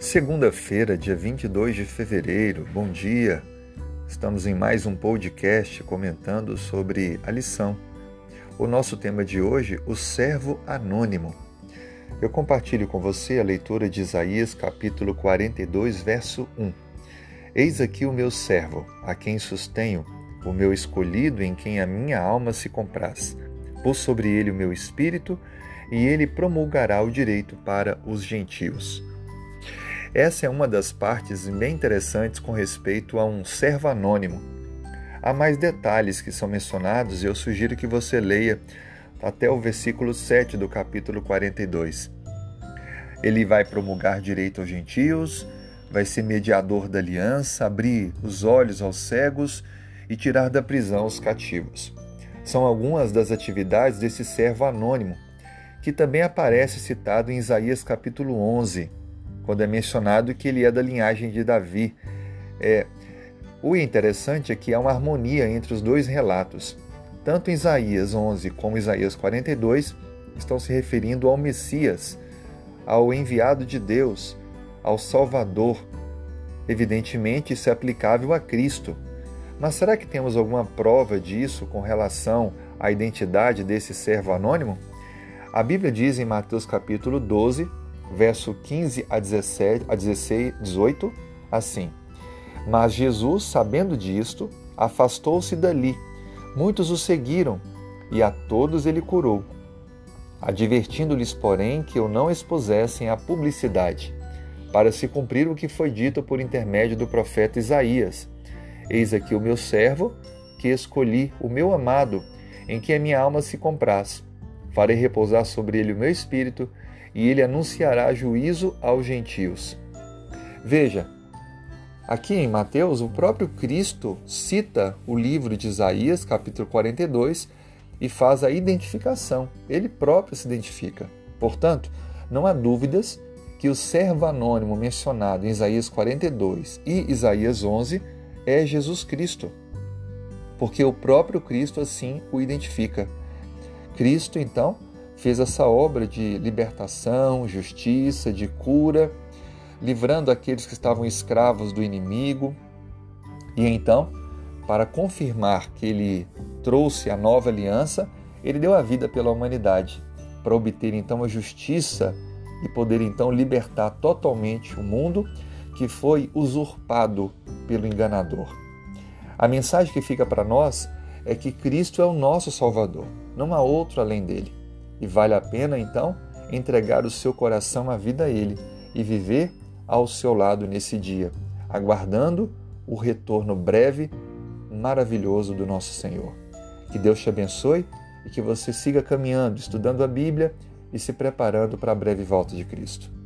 Segunda-feira, dia 22 de fevereiro, bom dia. Estamos em mais um podcast comentando sobre a lição. O nosso tema de hoje, o servo anônimo. Eu compartilho com você a leitura de Isaías, capítulo 42, verso 1. Eis aqui o meu servo, a quem sustenho, o meu escolhido, em quem a minha alma se compraz. Pus sobre ele o meu espírito, e ele promulgará o direito para os gentios. Essa é uma das partes bem interessantes com respeito a um servo anônimo. Há mais detalhes que são mencionados e eu sugiro que você leia até o versículo 7 do capítulo 42. Ele vai promulgar direito aos gentios, vai ser mediador da aliança, abrir os olhos aos cegos e tirar da prisão os cativos. São algumas das atividades desse servo anônimo, que também aparece citado em Isaías capítulo 11, quando é mencionado que ele é da linhagem de Davi. É, o interessante é que há uma harmonia entre os dois relatos. Tanto Isaías 11 como Isaías 42 estão se referindo ao Messias, ao enviado de Deus, ao Salvador. Evidentemente, isso é aplicável a Cristo. Mas será que temos alguma prova disso com relação à identidade desse servo anônimo? A Bíblia diz em Mateus capítulo 12, verso 15 a 17, a 16, 18, assim: Mas Jesus, sabendo disto, afastou-se dali. Muitos o seguiram, e a todos ele curou, advertindo-lhes, porém, que o não expusessem à publicidade, para se cumprir o que foi dito por intermédio do profeta Isaías: Eis aqui o meu servo, que escolhi, o meu amado, em que a minha alma se compraz. Farei repousar sobre ele o meu espírito, e ele anunciará juízo aos gentios. Veja, aqui em Mateus, o próprio Cristo cita o livro de Isaías, capítulo 42, e faz a identificação. Ele próprio se identifica. Portanto, não há dúvidas que o servo anônimo mencionado em Isaías 42 e Isaías 11 é Jesus Cristo, porque o próprio Cristo assim o identifica. Cristo, então, fez essa obra de libertação, justiça, de cura, livrando aqueles que estavam escravos do inimigo. E então, para confirmar que ele trouxe a nova aliança, ele deu a vida pela humanidade, para obter então a justiça e poder então libertar totalmente o mundo que foi usurpado pelo enganador. A mensagem que fica para nós é que Cristo é o nosso Salvador, não há outro além dele. E vale a pena, então, entregar o seu coração à vida a Ele e viver ao seu lado nesse dia, aguardando o retorno breve, maravilhoso do nosso Senhor. Que Deus te abençoe e que você siga caminhando, estudando a Bíblia e se preparando para a breve volta de Cristo.